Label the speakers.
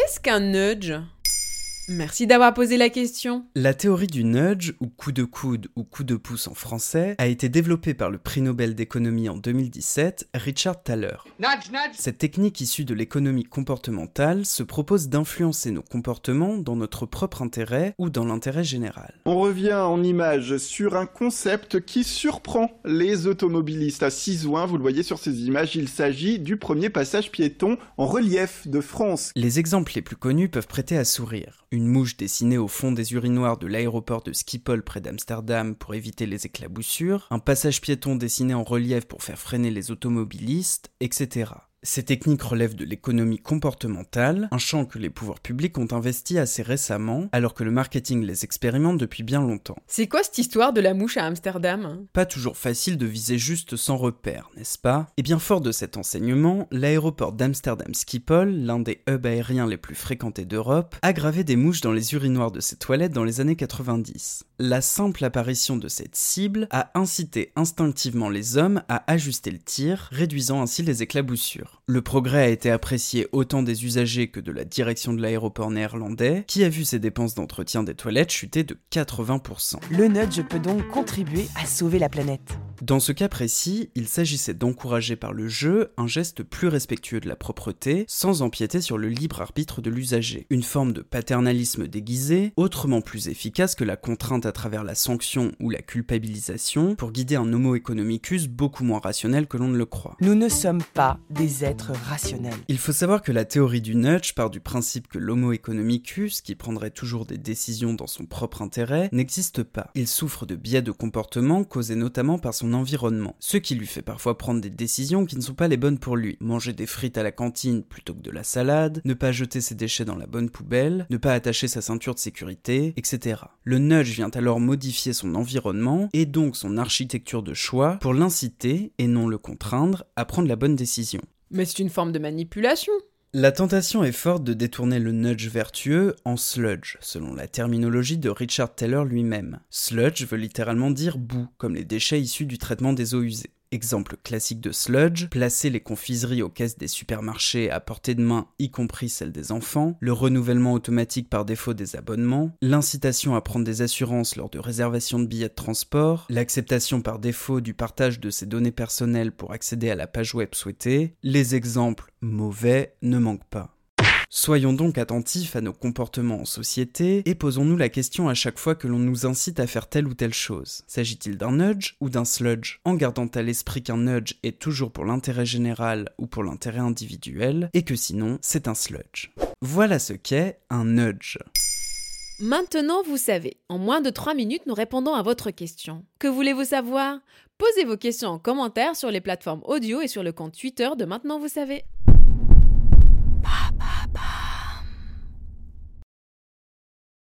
Speaker 1: Qu'est-ce qu'un nudge? Merci d'avoir posé la question.
Speaker 2: La théorie du nudge, ou coup de coude ou coup de pouce en français, a été développée par le prix Nobel d'économie en 2017, Richard Thaler. Cette technique issue de l'économie comportementale se propose d'influencer nos comportements dans notre propre intérêt ou dans l'intérêt général.
Speaker 3: On revient en image sur un concept qui surprend les automobilistes. À Cisouin, vous le voyez sur ces images, il s'agit du premier passage piéton en relief de France.
Speaker 2: Les exemples les plus connus peuvent prêter à sourire une mouche dessinée au fond des urinoirs de l'aéroport de Schiphol près d'Amsterdam pour éviter les éclaboussures, un passage piéton dessiné en relief pour faire freiner les automobilistes, etc. Ces techniques relèvent de l'économie comportementale, un champ que les pouvoirs publics ont investi assez récemment, alors que le marketing les expérimente depuis bien longtemps.
Speaker 1: C'est quoi cette histoire de la mouche à Amsterdam?
Speaker 2: Pas toujours facile de viser juste sans repère, n'est-ce pas? Et bien fort de cet enseignement, l'aéroport d'Amsterdam Schiphol, l'un des hubs aériens les plus fréquentés d'Europe, a gravé des mouches dans les urinoirs de ses toilettes dans les années 90. La simple apparition de cette cible a incité instinctivement les hommes à ajuster le tir, réduisant ainsi les éclaboussures. Le progrès a été apprécié autant des usagers que de la direction de l'aéroport néerlandais, qui a vu ses dépenses d'entretien des toilettes chuter de 80%.
Speaker 4: Le nudge peut donc contribuer à sauver la planète.
Speaker 2: Dans ce cas précis, il s'agissait d'encourager par le jeu un geste plus respectueux de la propreté, sans empiéter sur le libre arbitre de l'usager. Une forme de paternalisme déguisé, autrement plus efficace que la contrainte à travers la sanction ou la culpabilisation, pour guider un homo economicus beaucoup moins rationnel que l'on ne le croit.
Speaker 4: Nous ne sommes pas des êtres rationnels.
Speaker 2: Il faut savoir que la théorie du nudge part du principe que l'homo economicus, qui prendrait toujours des décisions dans son propre intérêt, n'existe pas. Il souffre de biais de comportement causés notamment par son environnement, ce qui lui fait parfois prendre des décisions qui ne sont pas les bonnes pour lui. Manger des frites à la cantine plutôt que de la salade, ne pas jeter ses déchets dans la bonne poubelle, ne pas attacher sa ceinture de sécurité, etc. Le nudge vient alors modifier son environnement et donc son architecture de choix pour l'inciter, et non le contraindre, à prendre la bonne décision.
Speaker 1: Mais c'est une forme de manipulation.
Speaker 2: La tentation est forte de détourner le nudge vertueux en sludge, selon la terminologie de Richard Taylor lui-même. Sludge veut littéralement dire boue, comme les déchets issus du traitement des eaux usées. Exemple classique de sludge, placer les confiseries aux caisses des supermarchés à portée de main, y compris celles des enfants, le renouvellement automatique par défaut des abonnements, l'incitation à prendre des assurances lors de réservation de billets de transport, l'acceptation par défaut du partage de ses données personnelles pour accéder à la page web souhaitée, les exemples mauvais ne manquent pas. Soyons donc attentifs à nos comportements en société et posons-nous la question à chaque fois que l'on nous incite à faire telle ou telle chose. S'agit-il d'un nudge ou d'un sludge? En gardant à l'esprit qu'un nudge est toujours pour l'intérêt général ou pour l'intérêt individuel et que sinon c'est un sludge. Voilà ce qu'est un nudge.
Speaker 1: Maintenant, vous savez. En moins de 3 minutes, nous répondons à votre question. Que voulez-vous savoir? Posez vos questions en commentaire sur les plateformes audio et sur le compte Twitter de Maintenant, vous savez.